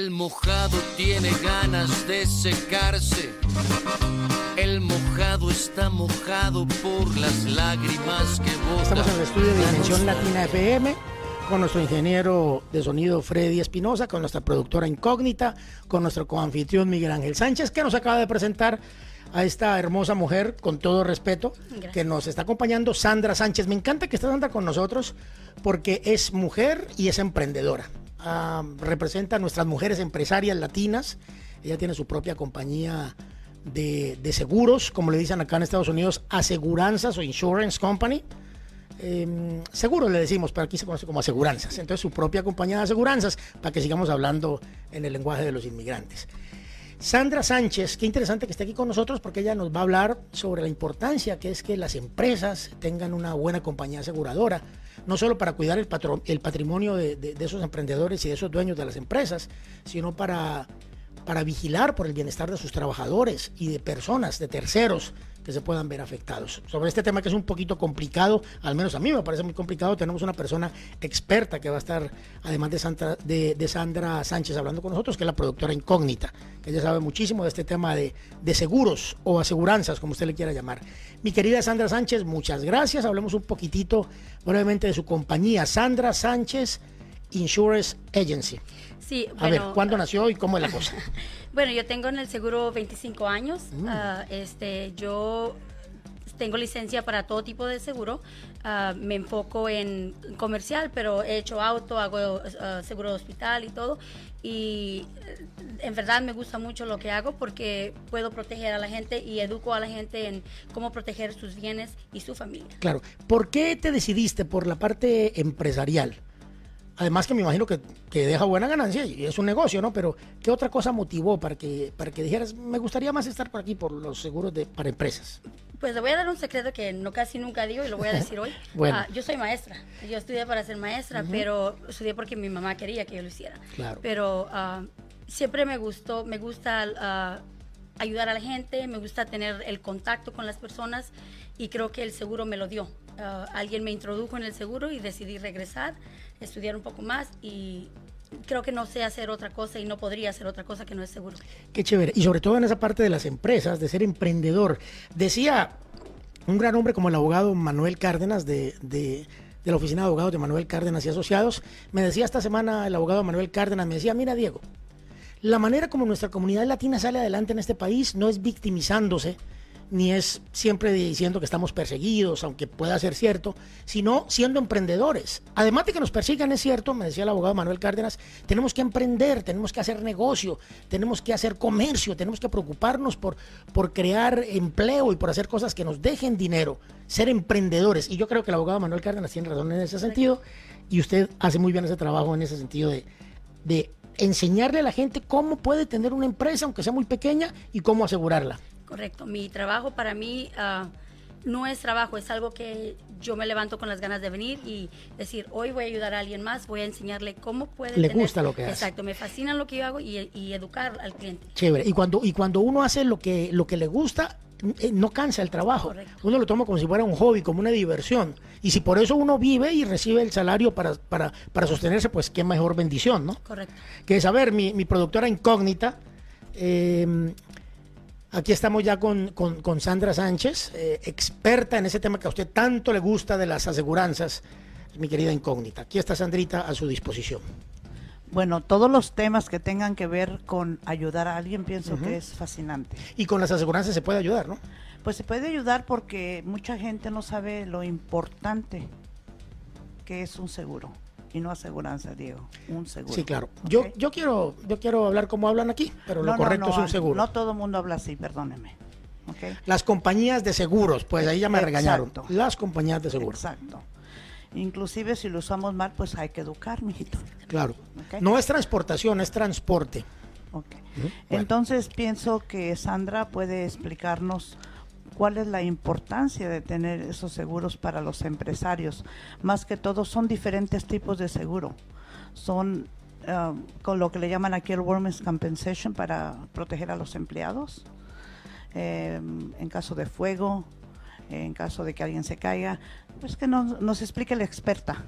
El mojado tiene ganas de secarse. El mojado está mojado por las lágrimas que botan. Estamos en el estudio de Dimensión Latina FM con nuestro ingeniero de sonido Freddy Espinosa, con nuestra productora incógnita, con nuestro coanfitrión Miguel Ángel Sánchez, que nos acaba de presentar a esta hermosa mujer, con todo respeto, que nos está acompañando, Sandra Sánchez. Me encanta que esté Sandra con nosotros porque es mujer y es emprendedora. Ah, representa a nuestras mujeres empresarias latinas. Ella tiene su propia compañía de, seguros, como le dicen acá en Estados Unidos, aseguranzas o insurance company. Eh, seguro le decimos, pero aquí se conoce como aseguranzas. Entonces su propia compañía de aseguranzas para que sigamos hablando en el lenguaje de los inmigrantes. Sandra Sánchez, qué interesante que esté aquí con nosotros porque ella nos va a hablar sobre la importancia que es que las empresas tengan una buena compañía aseguradora, no solo para cuidar el, patrimonio de, esos emprendedores y de esos dueños de las empresas, sino para, para vigilar por el bienestar de sus trabajadores y de personas, de terceros que se puedan ver afectados. Sobre este tema que es un poquito complicado, al menos a mí me parece muy complicado, tenemos una persona experta que va a estar, además de Sandra, de, Sandra Sánchez, hablando con nosotros, que es la productora incógnita, que ella sabe muchísimo de este tema de, de seguros o aseguranzas, como usted le quiera llamar. Mi querida Sandra Sánchez, muchas gracias. Hablemos un poquitito brevemente de su compañía, Sandra Sánchez Insurance Agency. Sí, a ver, ¿cuándo nació y cómo es la cosa? Bueno, yo tengo en el seguro 25 años. Mm. Ah, este, yo tengo licencia para todo tipo de seguro. Ah, me enfoco en comercial, pero he hecho auto, hago ah, seguro de hospital y todo. Y eh, en verdad me gusta mucho lo que hago porque puedo proteger a la gente y educo a la gente en cómo proteger sus bienes y su familia. Claro. ¿Por qué te decidiste por la parte empresarial? Además que me imagino que, deja buena ganancia y es un negocio, ¿no? Pero ¿qué otra cosa motivó para que, para que dijeras, me gustaría más estar por aquí por los seguros de, para empresas? Pues le voy a dar un secreto que no casi nunca digo y lo voy a decir hoy. bueno. Ah, yo soy maestra. Yo estudié para ser maestra, pero estudié porque mi mamá quería que yo lo hiciera. Claro. Pero uh, siempre me gustó, me gusta uh, ayudar a la gente, me gusta tener el contacto con las personas y creo que el seguro me lo dio. alguien me introdujo en el seguro y decidí regresar estudiar un poco más y creo que no sé hacer otra cosa y no podría hacer otra cosa que no es seguro. Qué chévere. Y sobre todo en esa parte de las empresas, de ser emprendedor. Decía un gran hombre como el abogado Manuel Cárdenas de, de, de la oficina de abogados de Manuel Cárdenas y Asociados, me decía esta semana el abogado Manuel Cárdenas, me decía, mira Diego, la manera como nuestra comunidad latina sale adelante en este país no es victimizándose, ni es siempre diciendo que estamos perseguidos, aunque pueda ser cierto, sino siendo emprendedores. Además de que nos persigan, es cierto, me decía el abogado Manuel Cárdenas, tenemos que emprender, tenemos que hacer negocio, tenemos que hacer comercio, tenemos que preocuparnos por, por crear empleo y por hacer cosas que nos dejen dinero, ser emprendedores. Y yo creo que el abogado Manuel Cárdenas tiene razón en ese sentido y usted hace muy bien ese trabajo en ese sentido de, de enseñarle a la gente cómo puede tener una empresa, aunque sea muy pequeña, y cómo asegurarla. Correcto. Mi trabajo para mí uh, no es trabajo, es algo que yo me levanto con las ganas de venir y decir, hoy voy a ayudar a alguien más, voy a enseñarle cómo puede. Le gusta lo que hace. Exacto, me fascina lo que yo hago y, educar al cliente. Chévere. Y cuando, y cuando uno hace lo que, lo que le gusta, no cansa el trabajo. Uno lo toma como si fuera un hobby, como una diversión. Y si por eso uno vive y recibe el salario para, para, para sostenerse, pues qué mejor bendición, ¿no? Correcto. Que es, a ver, mi, mi productora incógnita. Eh, Aquí estamos ya con, Sandra Sánchez, eh, experta en ese tema que a usted tanto le gusta de las aseguranzas, mi querida incógnita. Aquí está Sandrita a su disposición. Bueno, todos los temas que tengan que ver con ayudar a alguien pienso que es fascinante. Y con las aseguranzas se puede ayudar, ¿no? Pues se puede ayudar porque mucha gente no sabe lo importante que es un seguro y no aseguranza, Diego, un seguro. Sí, claro. Yo, yo quiero, yo quiero hablar como hablan aquí, pero lo correcto es un seguro. No todo el mundo habla así, perdóneme. Las compañías de seguros, pues ahí ya me regañaron. Las compañías de seguros. Exacto. Inclusive si lo usamos mal, pues hay que educar, mijito. Claro. No es transportación, es transporte. Entonces pienso que Sandra puede explicarnos cuál es la importancia de tener esos seguros para los empresarios. Más que todo son diferentes tipos de seguro. Son uh, con lo que le llaman aquí el Workers' Compensation para proteger a los empleados. Em, en caso de fuego, en caso de que alguien se caiga, pues que nos, nos explique la experta.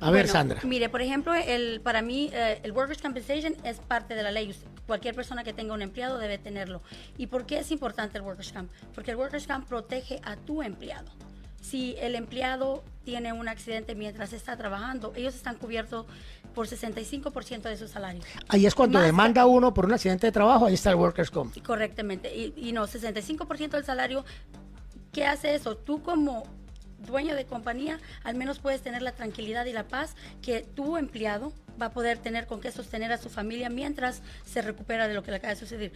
A ver, Sandra. Mire, por ejemplo, el, para mí eh, el Workers' Compensation es parte de la ley. Cualquier persona que tenga un empleado debe tenerlo. ¿Y por qué es importante el Workers' Comp? Porque el Workers' Comp protege a tu empleado. Si el empleado tiene un accidente mientras está trabajando, ellos están cubiertos por 65% de su salario. Ahí es cuando demanda uno por un accidente de trabajo, ahí está el Workers' Comp. Correctamente. Y, y no, 65% del salario, ¿qué hace eso? Tú como dueño de compañía, al menos puedes tener la tranquilidad y la paz que tu empleado va a poder tener con qué sostener a su familia mientras se recupera de lo que le acaba de suceder.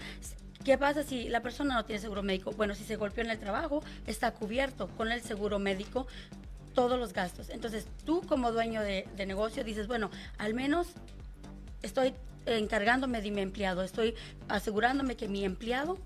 ¿Qué pasa si la persona no tiene seguro médico? Bueno, si se golpeó en el trabajo, está cubierto con el seguro médico todos los gastos. Entonces, tú como dueño de, negocio dices, bueno, al menos estoy encargándome de mi empleado, estoy asegurándome que mi empleado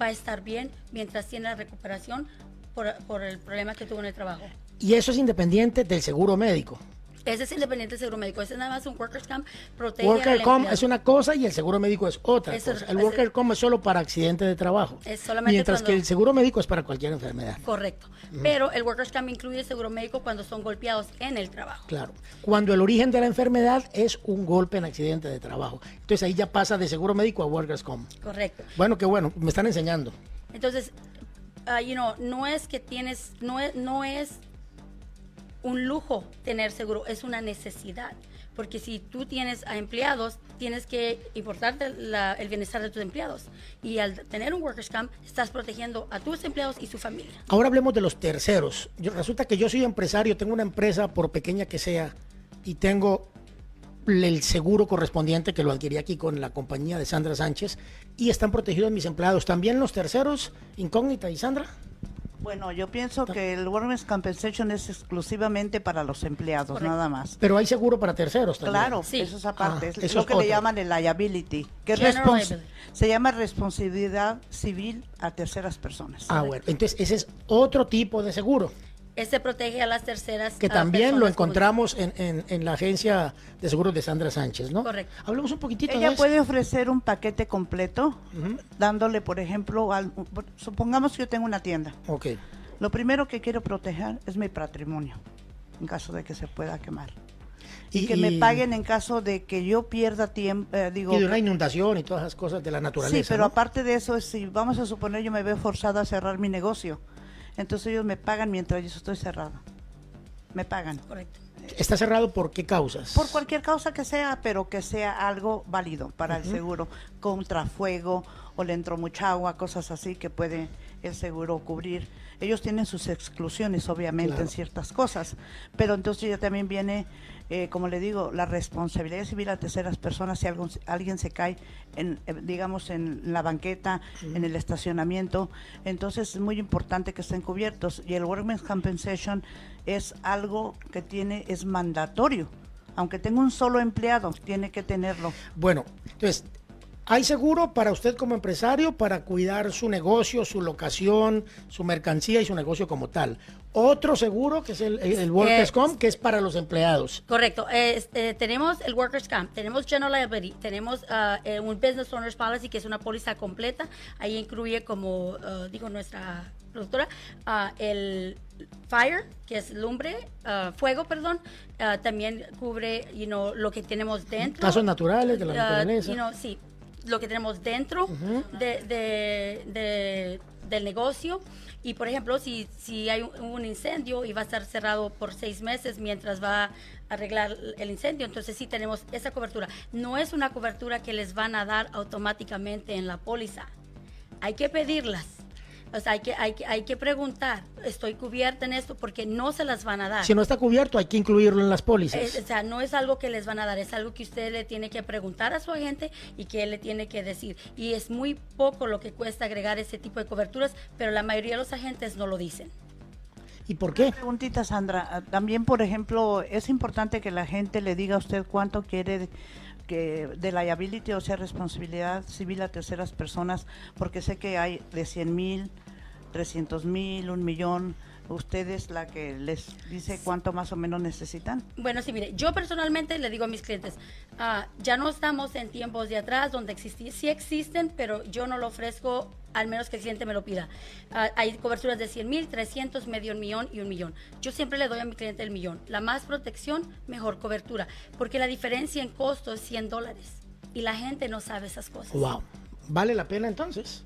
va a estar bien mientras tiene la recuperación por, por el problema que tuvo en el trabajo. Y eso es independiente del seguro médico. Ese es independiente del seguro médico. Ese es nada más un Workers' Comp. Protege Worker Comp es una cosa y el seguro médico es otra cosa. El Workers' Comp es solo para accidentes de trabajo. Es solamente mientras que el seguro médico es para cualquier enfermedad. Correcto. Pero el Workers' Comp incluye el seguro médico cuando son golpeados en el trabajo. Claro. Cuando el origen de la enfermedad es un golpe en accidente de trabajo. Entonces ahí ya pasa de seguro médico a Workers' Comp. Correcto. Bueno, qué bueno. Me están enseñando. Entonces, uh, you know, no es que tienes, no es, no es un lujo tener seguro, es una necesidad. Porque si tú tienes a empleados, tienes que importarte el bienestar de tus empleados. Y al tener un Workers' Camp, estás protegiendo a tus empleados y su familia. Ahora hablemos de los terceros. Resulta que yo soy empresario, tengo una empresa, por pequeña que sea, y tengo el seguro correspondiente que lo adquirí aquí con la compañía de Sandra Sánchez y están protegidos mis empleados. ¿También los terceros, Incógnita y Sandra? Bueno, yo pienso que el Workers' Compensation es exclusivamente para los empleados, nada más. Pero hay seguro para terceros también. Claro, sí. eso es aparte. Ah, es lo que le llaman el liability, que se llama responsabilidad civil a terceras personas. Ah, bueno. Entonces, ese es otro tipo de seguro. Este protege a las terceras. Que también lo encontramos en, en, la agencia de seguros de Sandra Sánchez, ¿no? Correcto. Hablemos un poquitito Ella puede ofrecer un paquete completo, dándole, por ejemplo, supongamos que yo tengo una tienda. Ok. Lo primero que quiero proteger es mi patrimonio, en caso de que se pueda quemar. Y, que me paguen en caso de que yo pierda tiempo, eh, digo... Y de una inundación y todas esas cosas de la naturaleza. Sí, pero aparte de eso, si vamos a suponer yo me veo forzada a cerrar mi negocio, entonces ellos me pagan mientras yo estoy cerrado. Me pagan. Correcto. ¿Está cerrado por qué causas? Por cualquier causa que sea, pero que sea algo válido para el seguro, contra fuego o le entró mucha agua, cosas así que puede el seguro cubrir. Ellos tienen sus exclusiones, obviamente, en ciertas cosas, pero entonces ya también viene eh, como le digo, la responsabilidad civil a terceras personas si algo, alguien se cae, en, eh, digamos, en la banqueta, en el estacionamiento. Entonces es muy importante que estén cubiertos y el Workmen's Compensation es algo que tiene, es mandatorio. Aunque tenga un solo empleado, tiene que tenerlo. Bueno, entonces hay seguro para usted como empresario para cuidar su negocio, su locación, su mercancía y su negocio como tal. Otro seguro que es el, el Workers' Comp, que es para los empleados. Correcto. Eh, tenemos el Workers' Comp, tenemos General Liability, tenemos eh, un Business Owners Policy, que es una póliza completa. Ahí incluye, como ah, digo nuestra productora, ah, el fire, que es lumbre, fuego, perdón, también cubre you know, lo que tenemos dentro. Casos naturales de la naturaleza. You sí, lo que tenemos dentro de, del negocio. Y por ejemplo, si, si hay un, incendio y va a estar cerrado por seis meses mientras va a arreglar el incendio, entonces sí tenemos esa cobertura. No es una cobertura que les van a dar automáticamente en la póliza. Hay que pedirlas o sea, hay que, hay, hay que preguntar, ¿estoy cubierta en esto? Porque no se las van a dar. Si no está cubierto, hay que incluirlo en las pólizas. o sea, no es algo que les van a dar, es algo que usted le tiene que preguntar a su agente y que él le tiene que decir. Y es muy poco lo que cuesta agregar ese tipo de coberturas, pero la mayoría de los agentes no lo dicen. ¿Y por qué? preguntita, Sandra. También, por ejemplo, es importante que la gente le diga a usted cuánto quiere que de liability, o sea, responsabilidad civil a terceras personas, porque sé que hay de 100 mil, 300 mil, un millón, usted es la que les dice cuánto más o menos necesitan. Bueno, sí, mire, yo personalmente le digo a mis clientes, ah, ya no estamos en tiempos de atrás donde existí, sí existen, pero yo no lo ofrezco al menos que el cliente me lo pida. Ah, hay coberturas de 100 mil, 300, medio millón y un millón. Yo siempre le doy a mi cliente el millón. La más protección, mejor cobertura, porque la diferencia en costo es 100 dólares y la gente no sabe esas cosas. Wow. ¿Vale la pena entonces?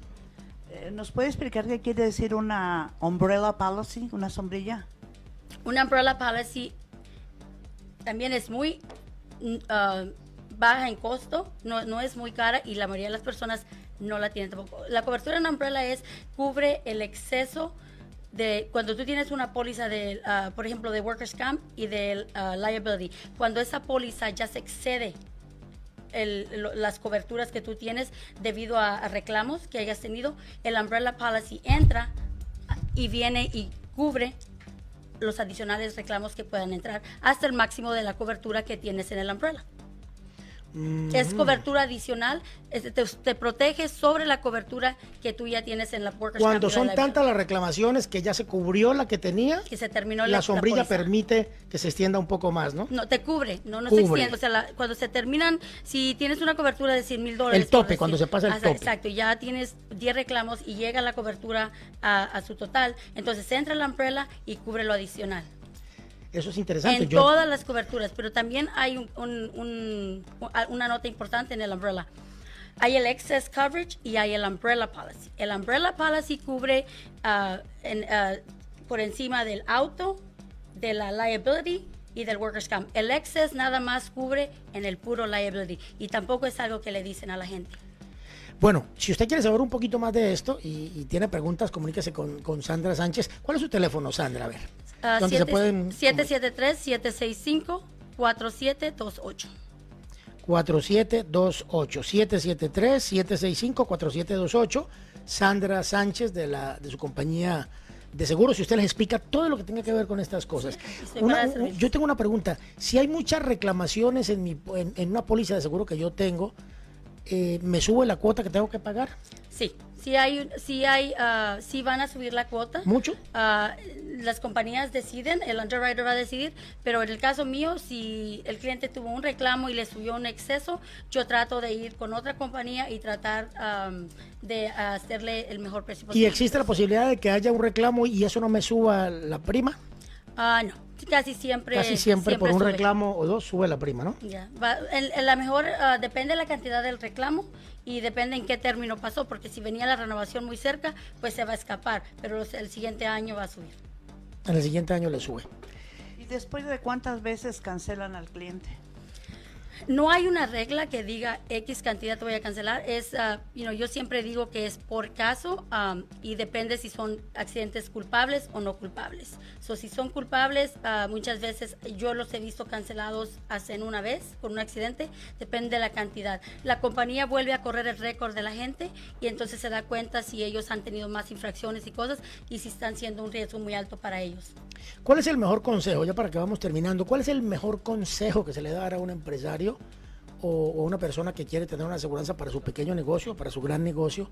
Eh, ¿Nos puede explicar qué quiere decir una umbrella policy, una sombrilla? Una umbrella policy también es muy ah, baja en costo, no, es muy cara y la mayoría de las personas no la tienen tampoco. La cobertura en umbrella es cubre el exceso de cuando tú tienes una póliza de, ah, por ejemplo, de workers camp y de ah, liability, cuando esa póliza ya se excede las coberturas que tú tienes debido a, reclamos que hayas tenido, el Umbrella Policy entra y viene y cubre los adicionales reclamos que puedan entrar hasta el máximo de la cobertura que tienes en el Umbrella. Es cobertura adicional, te, protege sobre la cobertura que tú ya tienes en la Workers Cuando son tantas las reclamaciones que ya se cubrió la que tenía, que se terminó la, sombrilla permite que se extienda un poco más, ¿no? No, te cubre, no, no se extiende. O sea, cuando se terminan, si tienes una cobertura de 100 mil dólares. El tope, cuando se pasa el tope. Exacto, ya tienes 10 reclamos y llega la cobertura a, a su total, entonces entra la umbrella y cubre lo adicional. Eso es interesante. En todas las coberturas, pero también hay un, una nota importante en el umbrella. Hay el excess coverage y hay el umbrella policy. El umbrella policy cubre uh, uh, por encima del auto, de la liability y del workers' comp. El excess nada más cubre en el puro liability y tampoco es algo que le dicen a la gente. Bueno, si usted quiere saber un poquito más de esto y, tiene preguntas, comuníquese con, con, Sandra Sánchez. ¿Cuál es su teléfono, Sandra? A ver. 773-765-4728. 4728. 773-765-4728. Sandra Sánchez de, la, de su compañía de seguros y usted les explica todo lo que tenga que ver con estas cosas. yo tengo una pregunta. Si hay muchas reclamaciones en, mi, en, una póliza de seguro que yo tengo, eh, ¿me sube la cuota que tengo que pagar? Sí, si hay, si hay, uh, si van a subir la cuota. ¿Mucho? Uh, las compañías deciden, el underwriter va a decidir, pero en el caso mío, si el cliente tuvo un reclamo y le subió un exceso, yo trato de ir con otra compañía y tratar um, de hacerle el mejor precio posible. ¿Y existe la posibilidad de que haya un reclamo y eso no me suba la prima? Ah, no casi siempre. Casi siempre, por un reclamo o dos sube la prima, ¿no? Ya. la mejor uh, depende de la cantidad del reclamo y depende en qué término pasó, porque si venía la renovación muy cerca, pues se va a escapar, pero el siguiente año va a subir. En el siguiente año le sube. ¿Y después de cuántas veces cancelan al cliente? No hay una regla que diga X cantidad te voy a cancelar. Es, uh, yo siempre digo que es por caso um, y depende si son accidentes culpables o no culpables. So, si son culpables, uh, muchas veces yo los he visto cancelados hace una vez por un accidente. Depende de la cantidad. La compañía vuelve a correr el récord de la gente y entonces se da cuenta si ellos han tenido más infracciones y cosas y si están siendo un riesgo muy alto para ellos. ¿Cuál es el mejor consejo, ya para que vamos terminando, cuál es el mejor consejo que se le da a un empresario o, una persona que quiere tener una aseguranza para su pequeño negocio, para su gran negocio?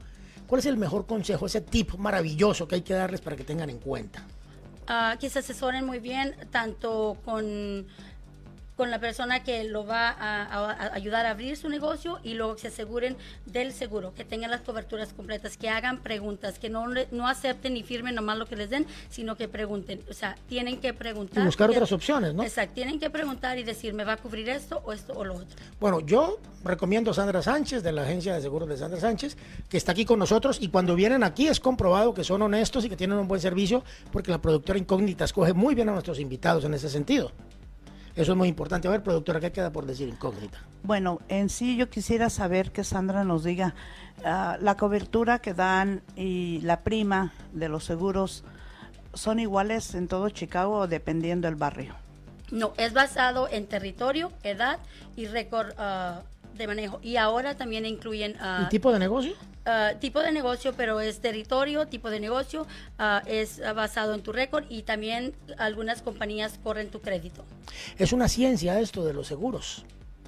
¿Cuál es el mejor consejo, ese tip maravilloso que hay que darles para que tengan en cuenta? Uh, que se asesoren muy bien, tanto con con la persona que lo va a, ayudar a abrir su negocio y luego que se aseguren del seguro, que tengan las coberturas completas, que hagan preguntas, que no, no acepten ni firmen nomás lo que les den, sino que pregunten. O sea, tienen que preguntar. Y buscar otras opciones, ¿no? Exacto, tienen que preguntar y decir, ¿me va a cubrir esto o esto o lo otro? Bueno, yo recomiendo a Sandra Sánchez de la agencia de seguros de Sandra Sánchez, que está aquí con nosotros y cuando vienen aquí es comprobado que son honestos y que tienen un buen servicio porque la productora incógnita escoge muy bien a nuestros invitados en ese sentido. Eso es muy importante. A ver, productora, ¿qué queda por decir incógnita? Bueno, en sí yo quisiera saber que Sandra nos diga ah, la cobertura que dan y la prima de los seguros son iguales en todo Chicago dependiendo del barrio. No, es basado en territorio, edad y récord uh, de manejo. Y ahora también incluyen... Uh, ¿Y tipo de negocio? Uh, tipo de negocio, pero es territorio, tipo de negocio, uh, es basado en tu récord y también algunas compañías corren tu crédito. Es una ciencia esto de los seguros.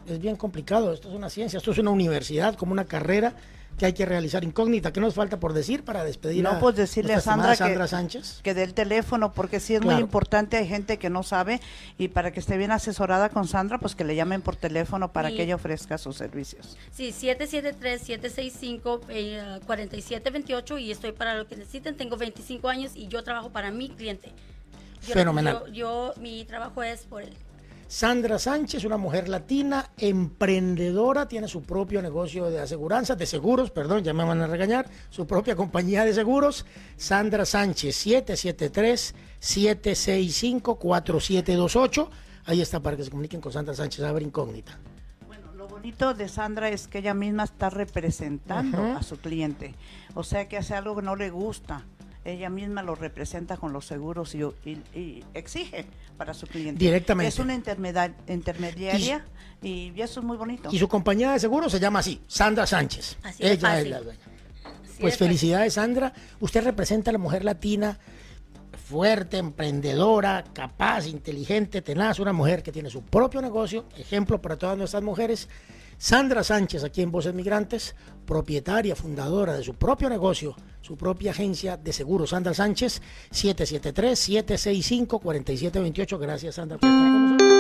Es bien complicado, esto es una ciencia, esto es una universidad, como una carrera que hay que realizar incógnita. ¿Qué nos falta por decir para despedir no, pues decirle a Sandra, que, Sánchez? que dé el teléfono, porque sí es muy importante, hay gente que no sabe, y para que esté bien asesorada con Sandra, pues que le llamen por teléfono para que ella ofrezca sus servicios. Sí, 773-765-4728 y estoy para lo que necesiten. Tengo 25 años y yo trabajo para mi cliente. Fenomenal. Yo, mi trabajo es por él. Sandra Sánchez, una mujer latina, emprendedora, tiene su propio negocio de aseguranza, de seguros, perdón, ya me van a regañar, su propia compañía de seguros. Sandra Sánchez, 773-765-4728. Ahí está para que se comuniquen con Sandra Sánchez, a ver incógnita. Bueno, lo bonito de Sandra es que ella misma está representando a su cliente. O sea que hace algo que no le gusta ella misma lo representa con los seguros y, exige para su cliente. Directamente. Es una intermediaria y, eso es muy bonito. Y su compañía de seguros se llama así, Sandra Sánchez. Ella es, la dueña. pues felicidades, Sandra. Usted representa a la mujer latina fuerte, emprendedora, capaz, inteligente, tenaz, una mujer que tiene su propio negocio, ejemplo para todas nuestras mujeres Sandra Sánchez, aquí en Voces Migrantes, propietaria, fundadora de su propio negocio, su propia agencia de seguros. Sandra Sánchez, 773-765-4728. Gracias, Sandra, por estar con nosotros.